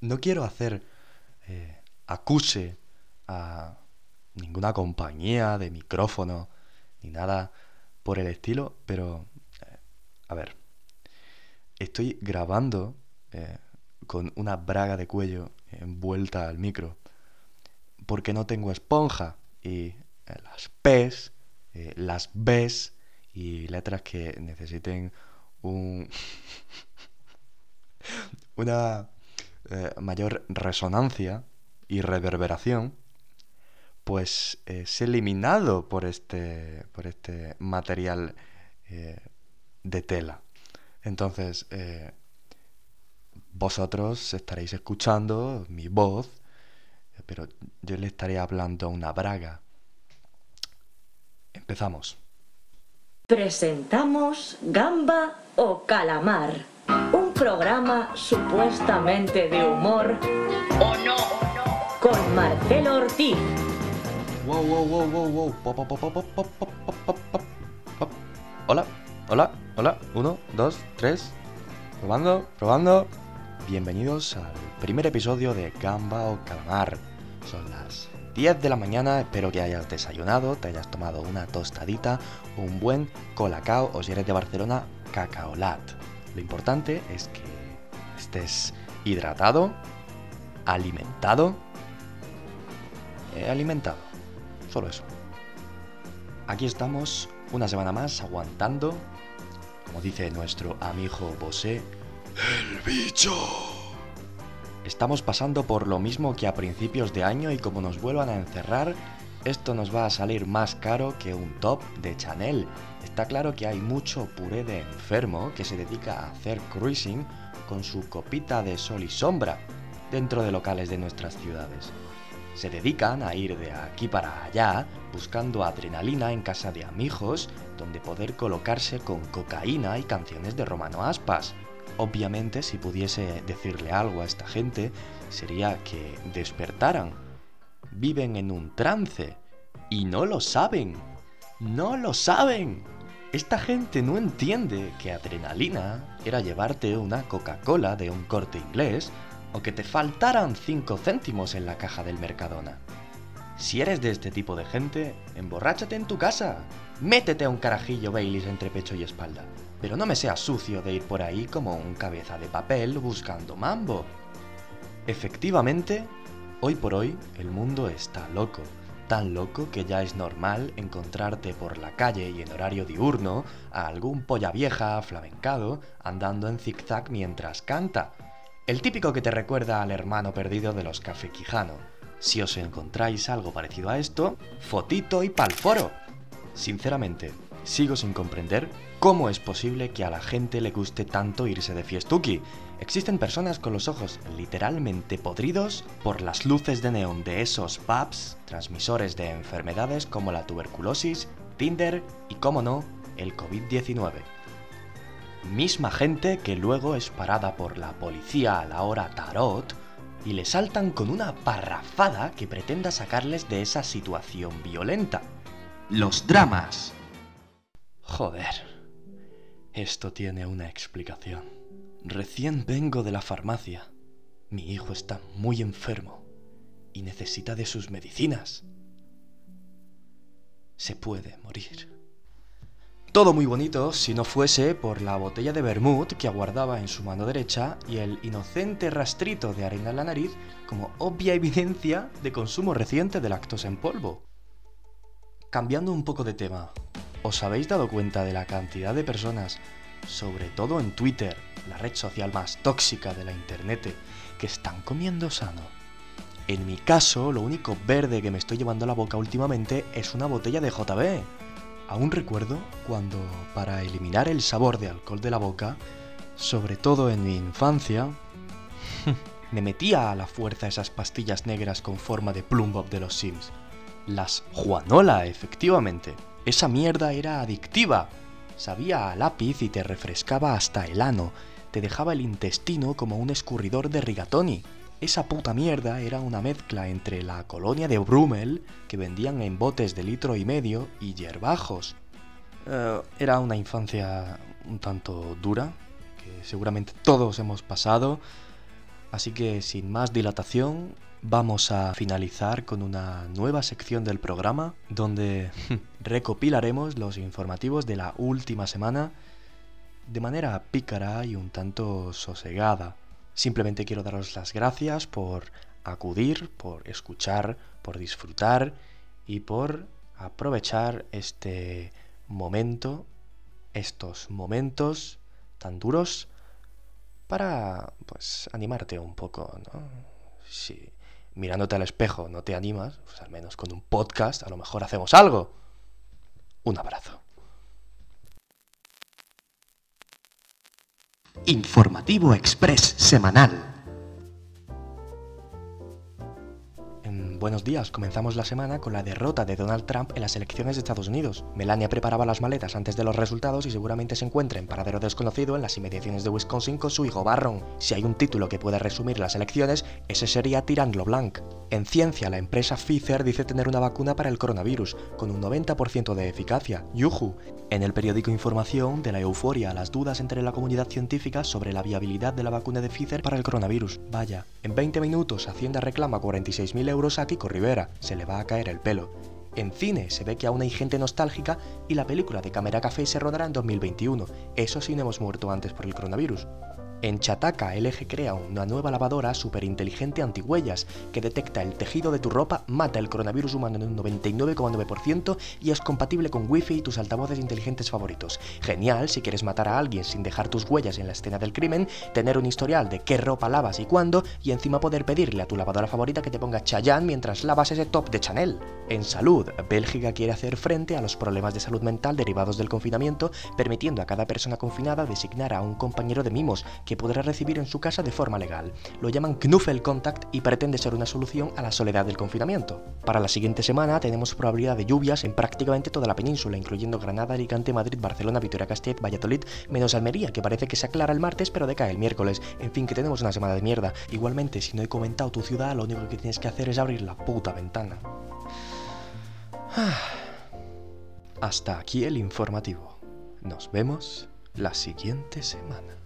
no quiero hacer eh, acuse a ninguna compañía de micrófono ni nada por el estilo, pero eh, a ver, estoy grabando eh, con una braga de cuello envuelta al micro porque no tengo esponja y las P's, las B's y letras que necesiten un una eh, mayor resonancia y reverberación, pues es eliminado por este, por este material eh, de tela. Entonces, eh, vosotros estaréis escuchando mi voz, pero yo le estaré hablando a una braga. Empezamos. Presentamos Gamba o Calamar, programa supuestamente de humor. ¿O oh, no? Con Marcelo Ortiz. Wow, wow, wow, wow, wow. Pop, hola, hola, hola. Uno, dos, tres. Probando, probando. Bienvenidos al primer episodio de Gamba o Calamar. Son las 10 de la mañana, espero que hayas desayunado, te hayas tomado una tostadita, un buen colacao o si eres de Barcelona, cacaolat. Lo importante es que estés hidratado, alimentado, eh, alimentado, solo eso. Aquí estamos una semana más aguantando, como dice nuestro amigo Bosé, el bicho. Estamos pasando por lo mismo que a principios de año y como nos vuelvan a encerrar, esto nos va a salir más caro que un top de Chanel. Está claro que hay mucho puré de enfermo que se dedica a hacer cruising con su copita de sol y sombra dentro de locales de nuestras ciudades. Se dedican a ir de aquí para allá buscando adrenalina en casa de amigos donde poder colocarse con cocaína y canciones de Romano Aspas. Obviamente, si pudiese decirle algo a esta gente, sería que despertaran. Viven en un trance y no lo saben. No lo saben. Esta gente no entiende que adrenalina era llevarte una Coca-Cola de un corte inglés o que te faltaran 5 céntimos en la caja del Mercadona. Si eres de este tipo de gente, emborráchate en tu casa. Métete a un carajillo Baileys entre pecho y espalda pero no me sea sucio de ir por ahí como un cabeza de papel buscando mambo. Efectivamente, hoy por hoy el mundo está loco, tan loco que ya es normal encontrarte por la calle y en horario diurno a algún polla vieja flamencado andando en zigzag mientras canta. El típico que te recuerda al hermano perdido de los Café Quijano. Si os encontráis algo parecido a esto, fotito y palforo. Sinceramente, sigo sin comprender ¿Cómo es posible que a la gente le guste tanto irse de fiestuki? Existen personas con los ojos literalmente podridos por las luces de neón de esos pubs, transmisores de enfermedades como la tuberculosis, Tinder y, como no, el COVID-19. Misma gente que luego es parada por la policía a la hora tarot y le saltan con una parrafada que pretenda sacarles de esa situación violenta. Los dramas. Joder. Esto tiene una explicación. Recién vengo de la farmacia. Mi hijo está muy enfermo y necesita de sus medicinas. Se puede morir. Todo muy bonito si no fuese por la botella de vermut que aguardaba en su mano derecha y el inocente rastrito de arena en la nariz como obvia evidencia de consumo reciente de lactosa en polvo. Cambiando un poco de tema, ¿Os habéis dado cuenta de la cantidad de personas, sobre todo en Twitter, la red social más tóxica de la Internet, que están comiendo sano? En mi caso, lo único verde que me estoy llevando a la boca últimamente es una botella de JB. Aún recuerdo cuando, para eliminar el sabor de alcohol de la boca, sobre todo en mi infancia, me metía a la fuerza esas pastillas negras con forma de Plumbob de los Sims. Las Juanola, efectivamente. Esa mierda era adictiva. Sabía a lápiz y te refrescaba hasta el ano. Te dejaba el intestino como un escurridor de rigatoni. Esa puta mierda era una mezcla entre la colonia de Brummel, que vendían en botes de litro y medio, y yerbajos. Eh, era una infancia un tanto dura, que seguramente todos hemos pasado. Así que sin más dilatación, vamos a finalizar con una nueva sección del programa donde recopilaremos los informativos de la última semana de manera pícara y un tanto sosegada. Simplemente quiero daros las gracias por acudir, por escuchar, por disfrutar y por aprovechar este momento, estos momentos tan duros para pues animarte un poco, ¿no? Si mirándote al espejo no te animas, pues al menos con un podcast a lo mejor hacemos algo. Un abrazo. Informativo Express semanal. Buenos días, comenzamos la semana con la derrota de Donald Trump en las elecciones de Estados Unidos. Melania preparaba las maletas antes de los resultados y seguramente se encuentra en paradero desconocido en las inmediaciones de Wisconsin con su hijo Barron. Si hay un título que puede resumir las elecciones, ese sería Tirando Blanc. En ciencia, la empresa Pfizer dice tener una vacuna para el coronavirus, con un 90% de eficacia. ¡Yuhu! En el periódico Información, de la euforia a las dudas entre la comunidad científica sobre la viabilidad de la vacuna de Pfizer para el coronavirus. Vaya, en 20 minutos Hacienda reclama 46.000 euros a Kiko Rivera, se le va a caer el pelo. En cine se ve que aún hay gente nostálgica y la película de Cámara Café se rodará en 2021. Eso sí no hemos muerto antes por el coronavirus. En Chataca, LG crea una nueva lavadora superinteligente antihuellas que detecta el tejido de tu ropa, mata el coronavirus humano en un 99,9% y es compatible con Wi-Fi y tus altavoces inteligentes favoritos. Genial si quieres matar a alguien sin dejar tus huellas en la escena del crimen, tener un historial de qué ropa lavas y cuándo y encima poder pedirle a tu lavadora favorita que te ponga Chayanne mientras lavas ese top de Chanel. En salud, Bélgica quiere hacer frente a los problemas de salud mental derivados del confinamiento, permitiendo a cada persona confinada designar a un compañero de mimos que podrá recibir en su casa de forma legal. Lo llaman Knuffel Contact y pretende ser una solución a la soledad del confinamiento. Para la siguiente semana tenemos probabilidad de lluvias en prácticamente toda la península, incluyendo Granada, Alicante, Madrid, Barcelona, Vitoria-Gasteiz, Valladolid, menos Almería, que parece que se aclara el martes pero decae el miércoles. En fin, que tenemos una semana de mierda. Igualmente, si no he comentado tu ciudad, lo único que tienes que hacer es abrir la puta ventana. Hasta aquí el informativo. Nos vemos la siguiente semana.